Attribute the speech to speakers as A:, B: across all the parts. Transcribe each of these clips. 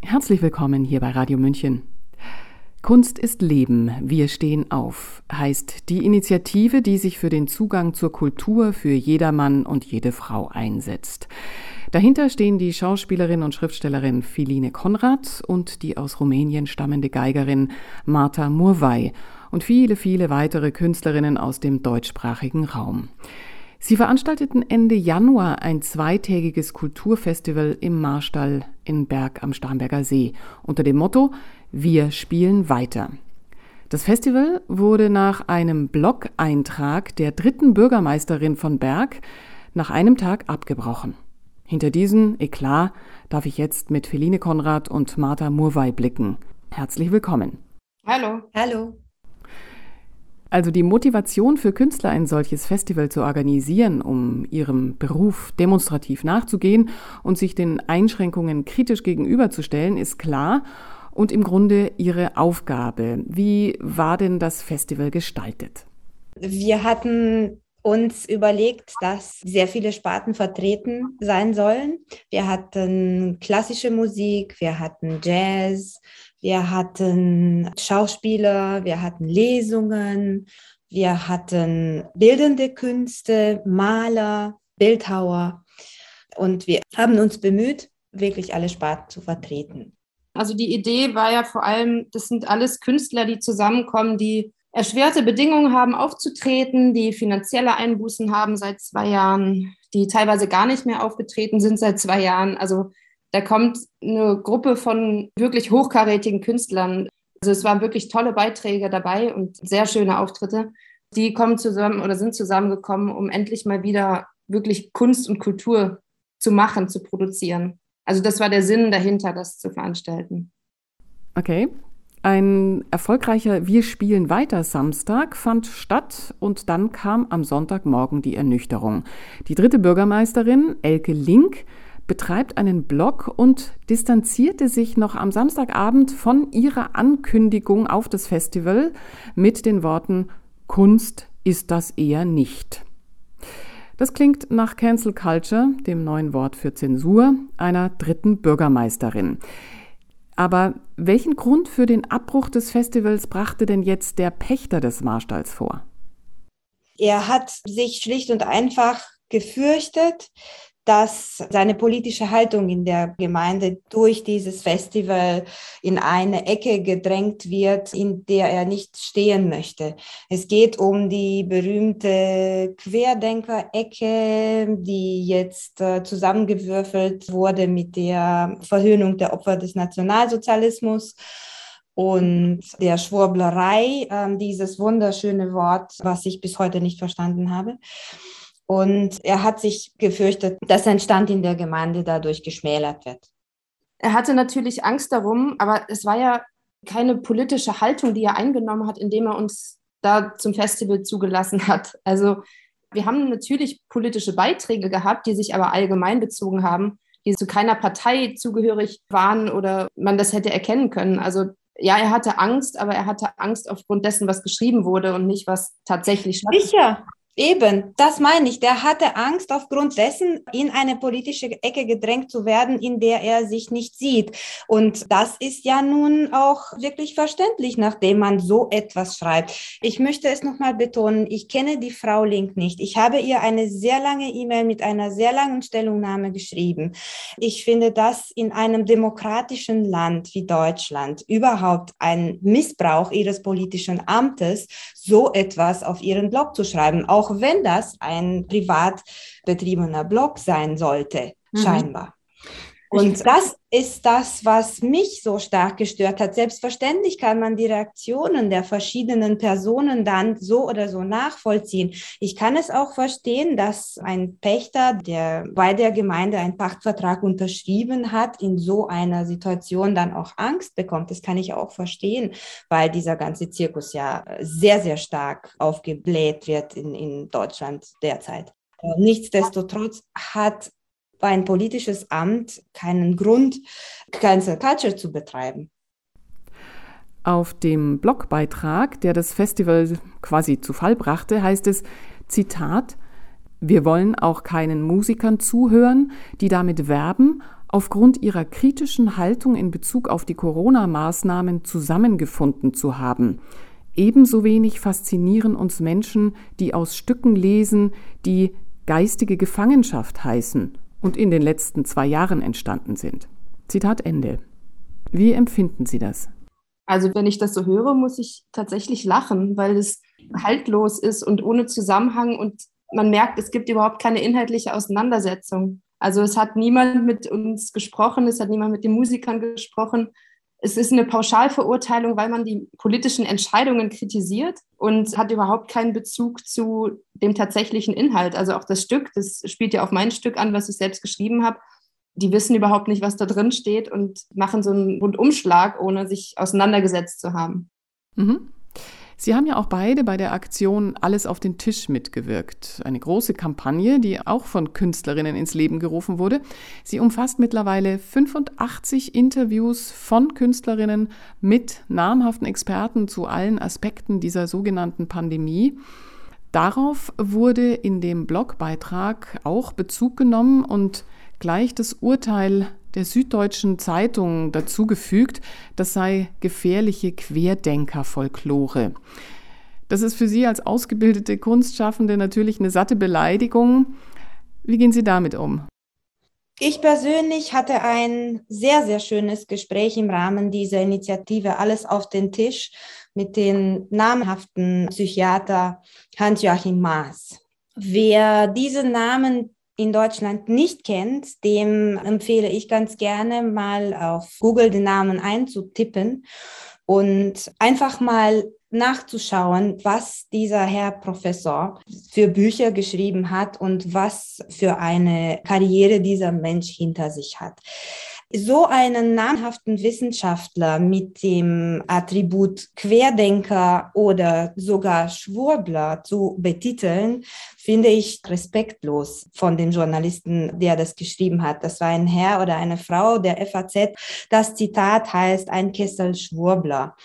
A: Herzlich willkommen hier bei Radio München. Kunst ist Leben, wir stehen auf, heißt die Initiative, die sich für den Zugang zur Kultur für jedermann und jede Frau einsetzt. Dahinter stehen die Schauspielerin und Schriftstellerin Philine Konrad und die aus Rumänien stammende Geigerin Marta Murvai und viele, viele weitere Künstlerinnen aus dem deutschsprachigen Raum. Sie veranstalteten Ende Januar ein zweitägiges Kulturfestival im Marstall in Berg am Starnberger See unter dem Motto Wir spielen weiter. Das Festival wurde nach einem Blog-Eintrag der dritten Bürgermeisterin von Berg nach einem Tag abgebrochen. Hinter diesen Eklat darf ich jetzt mit Feline Konrad und Martha Murwey blicken. Herzlich willkommen.
B: Hallo. Hallo.
A: Also die Motivation für Künstler, ein solches Festival zu organisieren, um ihrem Beruf demonstrativ nachzugehen und sich den Einschränkungen kritisch gegenüberzustellen, ist klar und im Grunde ihre Aufgabe. Wie war denn das Festival gestaltet?
B: Wir hatten uns überlegt, dass sehr viele Sparten vertreten sein sollen. Wir hatten klassische Musik, wir hatten Jazz, wir hatten Schauspieler, wir hatten Lesungen, wir hatten bildende Künste, Maler, Bildhauer und wir haben uns bemüht, wirklich alle Sparten zu vertreten.
C: Also die Idee war ja vor allem, das sind alles Künstler, die zusammenkommen, die erschwerte Bedingungen haben aufzutreten, die finanzielle Einbußen haben seit zwei Jahren, die teilweise gar nicht mehr aufgetreten sind seit zwei Jahren. Also da kommt eine Gruppe von wirklich hochkarätigen Künstlern. Also es waren wirklich tolle Beiträge dabei und sehr schöne Auftritte. Die kommen zusammen oder sind zusammengekommen, um endlich mal wieder wirklich Kunst und Kultur zu machen, zu produzieren. Also das war der Sinn dahinter, das zu veranstalten.
A: Okay. Ein erfolgreicher Wir spielen weiter Samstag fand statt und dann kam am Sonntagmorgen die Ernüchterung. Die dritte Bürgermeisterin, Elke Link, betreibt einen Blog und distanzierte sich noch am Samstagabend von ihrer Ankündigung auf das Festival mit den Worten Kunst ist das eher nicht. Das klingt nach Cancel Culture, dem neuen Wort für Zensur, einer dritten Bürgermeisterin. Aber welchen Grund für den Abbruch des Festivals brachte denn jetzt der Pächter des Marstalls vor?
B: Er hat sich schlicht und einfach gefürchtet, dass seine politische Haltung in der Gemeinde durch dieses Festival in eine Ecke gedrängt wird, in der er nicht stehen möchte. Es geht um die berühmte Querdenker-Ecke, die jetzt äh, zusammengewürfelt wurde mit der Verhöhnung der Opfer des Nationalsozialismus und der Schwurblerei, äh, dieses wunderschöne Wort, was ich bis heute nicht verstanden habe. Und er hat sich gefürchtet, dass sein Stand in der Gemeinde dadurch geschmälert wird.
C: Er hatte natürlich Angst darum, aber es war ja keine politische Haltung, die er eingenommen hat, indem er uns da zum Festival zugelassen hat. Also wir haben natürlich politische Beiträge gehabt, die sich aber allgemein bezogen haben, die zu keiner Partei zugehörig waren oder man das hätte erkennen können. Also ja, er hatte Angst, aber er hatte Angst aufgrund dessen, was geschrieben wurde und nicht, was tatsächlich
B: stattfindet. Sicher, Eben, das meine ich. Der hatte Angst, aufgrund dessen in eine politische Ecke gedrängt zu werden, in der er sich nicht sieht. Und das ist ja nun auch wirklich verständlich, nachdem man so etwas schreibt. Ich möchte es nochmal betonen, ich kenne die Frau Link nicht. Ich habe ihr eine sehr lange E-Mail mit einer sehr langen Stellungnahme geschrieben. Ich finde das in einem demokratischen Land wie Deutschland überhaupt ein Missbrauch ihres politischen Amtes, so etwas auf ihren Blog zu schreiben. Auch auch wenn das ein privat betriebener Blog sein sollte, mhm. scheinbar. Und das ist das, was mich so stark gestört hat. Selbstverständlich kann man die Reaktionen der verschiedenen Personen dann so oder so nachvollziehen. Ich kann es auch verstehen, dass ein Pächter, der bei der Gemeinde einen Pachtvertrag unterschrieben hat, in so einer Situation dann auch Angst bekommt. Das kann ich auch verstehen, weil dieser ganze Zirkus ja sehr, sehr stark aufgebläht wird in, in Deutschland derzeit. Nichtsdestotrotz hat ein politisches Amt keinen Grund, Cancel Culture zu betreiben.
A: Auf dem Blogbeitrag, der das Festival quasi zu Fall brachte, heißt es, Zitat, wir wollen auch keinen Musikern zuhören, die damit werben, aufgrund ihrer kritischen Haltung in Bezug auf die Corona-Maßnahmen zusammengefunden zu haben. Ebenso wenig faszinieren uns Menschen, die aus Stücken lesen, die geistige Gefangenschaft heißen und in den letzten zwei Jahren entstanden sind. Zitat Ende. Wie empfinden Sie das?
C: Also wenn ich das so höre, muss ich tatsächlich lachen, weil es haltlos ist und ohne Zusammenhang und man merkt, es gibt überhaupt keine inhaltliche Auseinandersetzung. Also es hat niemand mit uns gesprochen, es hat niemand mit den Musikern gesprochen. Es ist eine Pauschalverurteilung, weil man die politischen Entscheidungen kritisiert und hat überhaupt keinen Bezug zu dem tatsächlichen Inhalt. Also auch das Stück, das spielt ja auf mein Stück an, was ich selbst geschrieben habe. Die wissen überhaupt nicht, was da drin steht und machen so einen Rundumschlag, ohne sich auseinandergesetzt zu haben.
A: Mhm. Sie haben ja auch beide bei der Aktion Alles auf den Tisch mitgewirkt. Eine große Kampagne, die auch von Künstlerinnen ins Leben gerufen wurde. Sie umfasst mittlerweile 85 Interviews von Künstlerinnen mit namhaften Experten zu allen Aspekten dieser sogenannten Pandemie. Darauf wurde in dem Blogbeitrag auch Bezug genommen und gleich das Urteil der Süddeutschen Zeitung dazugefügt, das sei gefährliche Querdenker-Folklore. Das ist für Sie als ausgebildete Kunstschaffende natürlich eine satte Beleidigung. Wie gehen Sie damit um?
B: Ich persönlich hatte ein sehr, sehr schönes Gespräch im Rahmen dieser Initiative Alles auf den Tisch mit dem namhaften Psychiater Hans-Joachim Maas. Wer diesen Namen in Deutschland nicht kennt, dem empfehle ich ganz gerne mal auf Google den Namen einzutippen und einfach mal nachzuschauen, was dieser Herr Professor für Bücher geschrieben hat und was für eine Karriere dieser Mensch hinter sich hat. So einen namhaften Wissenschaftler mit dem Attribut Querdenker oder sogar Schwurbler zu betiteln, finde ich respektlos von dem Journalisten, der das geschrieben hat. Das war ein Herr oder eine Frau der FAZ. Das Zitat heißt ein Kessel Schwurbler.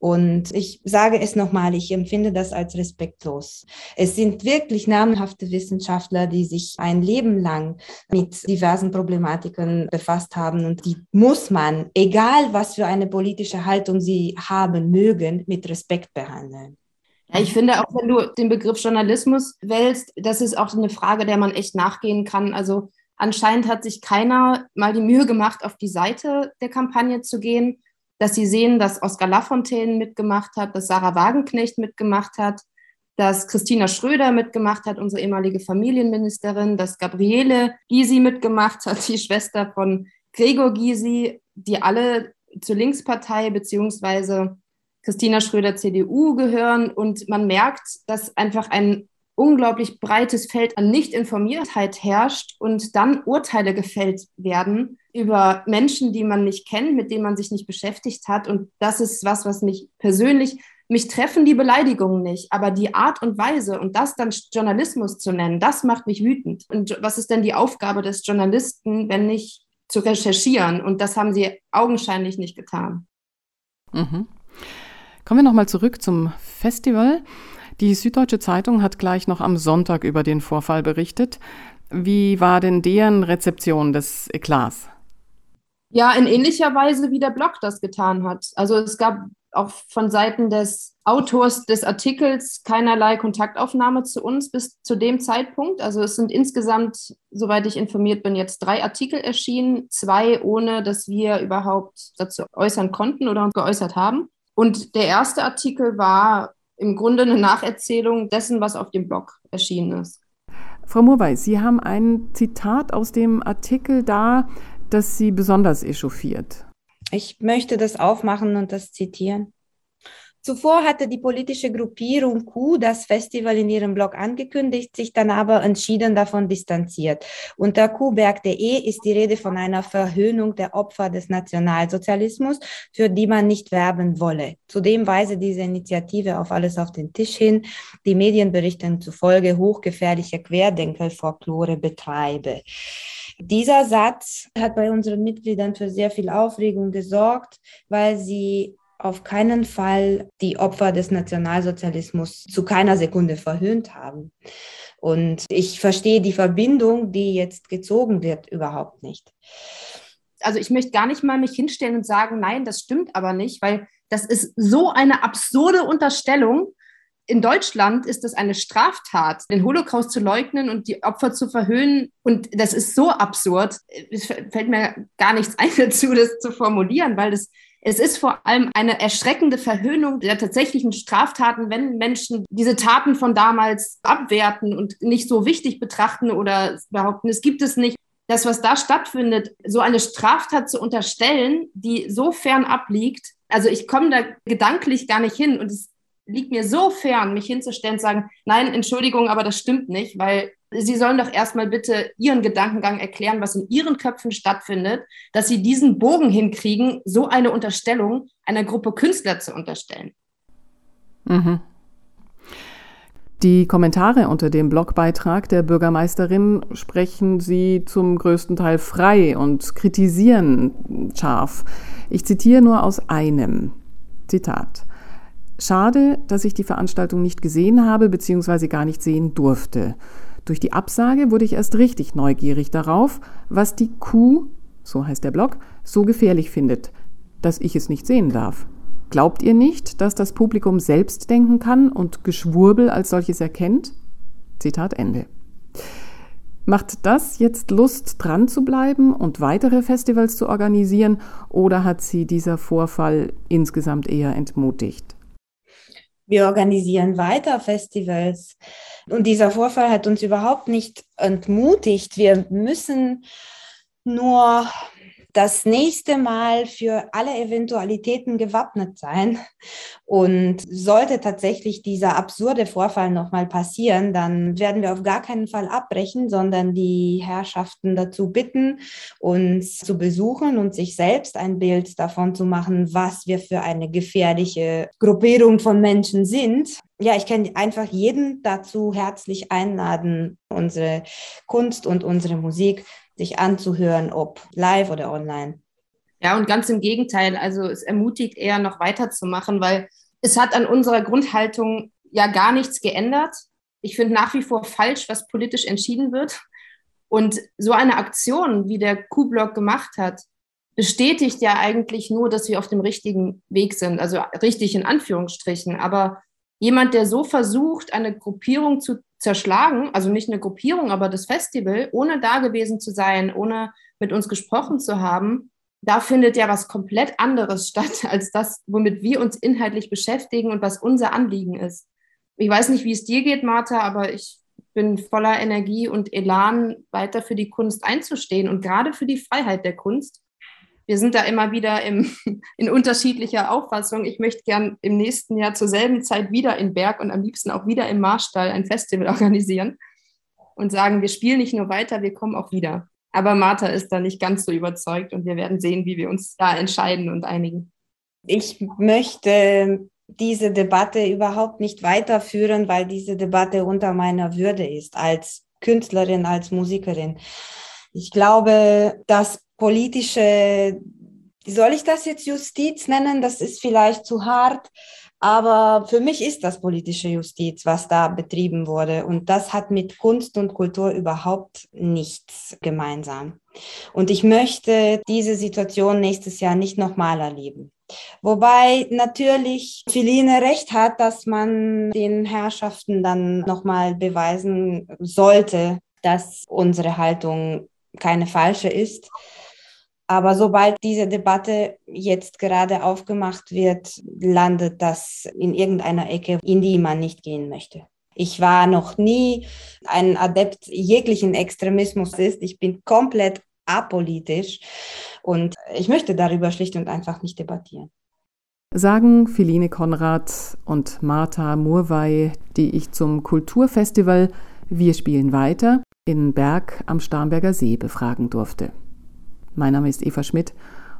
B: Und ich sage es nochmal, ich empfinde das als respektlos. Es sind wirklich namhafte Wissenschaftler, die sich ein Leben lang mit diversen Problematiken befasst haben und die muss man, egal was für eine politische Haltung sie haben mögen, mit Respekt behandeln.
C: Ja, ich finde auch, wenn du den Begriff Journalismus wählst, das ist auch eine Frage, der man echt nachgehen kann. Also anscheinend hat sich keiner mal die Mühe gemacht, auf die Seite der Kampagne zu gehen dass sie sehen, dass Oskar Lafontaine mitgemacht hat, dass Sarah Wagenknecht mitgemacht hat, dass Christina Schröder mitgemacht hat, unsere ehemalige Familienministerin, dass Gabriele Gysi mitgemacht hat, die Schwester von Gregor Gysi, die alle zur Linkspartei beziehungsweise Christina Schröder CDU gehören. Und man merkt, dass einfach ein unglaublich breites Feld an Nichtinformiertheit herrscht und dann Urteile gefällt werden über Menschen, die man nicht kennt, mit denen man sich nicht beschäftigt hat. Und das ist was, was mich persönlich, mich treffen die Beleidigungen nicht, aber die Art und Weise und das dann Journalismus zu nennen, das macht mich wütend. Und was ist denn die Aufgabe des Journalisten, wenn nicht zu recherchieren? Und das haben sie augenscheinlich nicht getan.
A: Mhm. Kommen wir nochmal zurück zum Festival. Die Süddeutsche Zeitung hat gleich noch am Sonntag über den Vorfall berichtet. Wie war denn deren Rezeption des Eklats?
C: Ja, in ähnlicher Weise, wie der Blog das getan hat. Also es gab auch von Seiten des Autors des Artikels keinerlei Kontaktaufnahme zu uns bis zu dem Zeitpunkt. Also es sind insgesamt, soweit ich informiert bin, jetzt drei Artikel erschienen, zwei ohne, dass wir überhaupt dazu äußern konnten oder geäußert haben. Und der erste Artikel war im Grunde eine Nacherzählung dessen, was auf dem Blog erschienen ist.
A: Frau Murwey, Sie haben ein Zitat aus dem Artikel da, das Sie besonders echauffiert.
B: Ich möchte das aufmachen und das zitieren. Zuvor hatte die politische Gruppierung Q das Festival in ihrem Blog angekündigt, sich dann aber entschieden davon distanziert. Unter qberg.de ist die Rede von einer Verhöhnung der Opfer des Nationalsozialismus, für die man nicht werben wolle. Zudem weise diese Initiative auf alles auf den Tisch hin, die Medienberichten zufolge hochgefährliche Querdenker-Folklore betreibe. Dieser Satz hat bei unseren Mitgliedern für sehr viel Aufregung gesorgt, weil sie auf keinen Fall die Opfer des Nationalsozialismus zu keiner Sekunde verhöhnt haben. Und ich verstehe die Verbindung, die jetzt gezogen wird, überhaupt nicht.
C: Also ich möchte gar nicht mal mich hinstellen und sagen, nein, das stimmt aber nicht, weil das ist so eine absurde Unterstellung. In Deutschland ist es eine Straftat, den Holocaust zu leugnen und die Opfer zu verhöhnen. Und das ist so absurd. Es fällt mir gar nichts ein dazu, das zu formulieren, weil das es ist vor allem eine erschreckende Verhöhnung der tatsächlichen Straftaten, wenn Menschen diese Taten von damals abwerten und nicht so wichtig betrachten oder behaupten, es gibt es nicht. Das, was da stattfindet, so eine Straftat zu unterstellen, die so fern abliegt, also ich komme da gedanklich gar nicht hin und es liegt mir so fern, mich hinzustellen und sagen, nein, Entschuldigung, aber das stimmt nicht, weil Sie sollen doch erstmal bitte Ihren Gedankengang erklären, was in Ihren Köpfen stattfindet, dass Sie diesen Bogen hinkriegen, so eine Unterstellung einer Gruppe Künstler zu unterstellen.
A: Mhm. Die Kommentare unter dem Blogbeitrag der Bürgermeisterin sprechen sie zum größten Teil frei und kritisieren scharf. Ich zitiere nur aus einem Zitat. Schade, dass ich die Veranstaltung nicht gesehen habe bzw. gar nicht sehen durfte. Durch die Absage wurde ich erst richtig neugierig darauf, was die Kuh, so heißt der Blog, so gefährlich findet, dass ich es nicht sehen darf. Glaubt ihr nicht, dass das Publikum selbst denken kann und Geschwurbel als solches erkennt? Zitat Ende. Macht das jetzt Lust, dran zu bleiben und weitere Festivals zu organisieren oder hat sie dieser Vorfall insgesamt eher entmutigt?
B: Wir organisieren weiter Festivals. Und dieser Vorfall hat uns überhaupt nicht entmutigt. Wir müssen nur das nächste Mal für alle Eventualitäten gewappnet sein. Und sollte tatsächlich dieser absurde Vorfall nochmal passieren, dann werden wir auf gar keinen Fall abbrechen, sondern die Herrschaften dazu bitten, uns zu besuchen und sich selbst ein Bild davon zu machen, was wir für eine gefährliche Gruppierung von Menschen sind ja, ich kann einfach jeden dazu herzlich einladen, unsere Kunst und unsere Musik sich anzuhören, ob live oder online.
C: Ja, und ganz im Gegenteil. Also es ermutigt eher noch weiterzumachen, weil es hat an unserer Grundhaltung ja gar nichts geändert. Ich finde nach wie vor falsch, was politisch entschieden wird. Und so eine Aktion, wie der Q-Block gemacht hat, bestätigt ja eigentlich nur, dass wir auf dem richtigen Weg sind. Also richtig in Anführungsstrichen. Aber jemand, der so versucht, eine Gruppierung zu zerschlagen, also nicht eine Gruppierung, aber das Festival, ohne da gewesen zu sein, ohne mit uns gesprochen zu haben, da findet ja was komplett anderes statt als das, womit wir uns inhaltlich beschäftigen und was unser Anliegen ist. Ich weiß nicht, wie es dir geht, Martha, aber ich bin voller Energie und Elan, weiter für die Kunst einzustehen und gerade für die Freiheit der Kunst wir sind da immer wieder im, in unterschiedlicher Auffassung. Ich möchte gern im nächsten Jahr zur selben Zeit wieder in Berg und am liebsten auch wieder im Marstall ein Festival organisieren und sagen, wir spielen nicht nur weiter, wir kommen auch wieder. Aber Martha ist da nicht ganz so überzeugt und wir werden sehen, wie wir uns da entscheiden und einigen.
B: Ich möchte diese Debatte überhaupt nicht weiterführen, weil diese Debatte unter meiner Würde ist als Künstlerin, als Musikerin. Ich glaube, dass politische, soll ich das jetzt Justiz nennen? Das ist vielleicht zu hart, aber für mich ist das politische Justiz, was da betrieben wurde. Und das hat mit Kunst und Kultur überhaupt nichts gemeinsam. Und ich möchte diese Situation nächstes Jahr nicht nochmal erleben. Wobei natürlich Philine recht hat, dass man den Herrschaften dann nochmal beweisen sollte, dass unsere Haltung keine falsche ist. Aber sobald diese Debatte jetzt gerade aufgemacht wird, landet das in irgendeiner Ecke, in die man nicht gehen möchte. Ich war noch nie ein Adept jeglichen Extremismus ist. Ich bin komplett apolitisch und ich möchte darüber schlicht und einfach nicht debattieren.
A: Sagen Philine Konrad und Martha Murwey, die ich zum Kulturfestival Wir spielen weiter in Berg am Starnberger See befragen durfte. Mein Name ist Eva Schmidt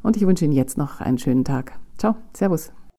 A: und ich wünsche Ihnen jetzt noch einen schönen Tag. Ciao, Servus.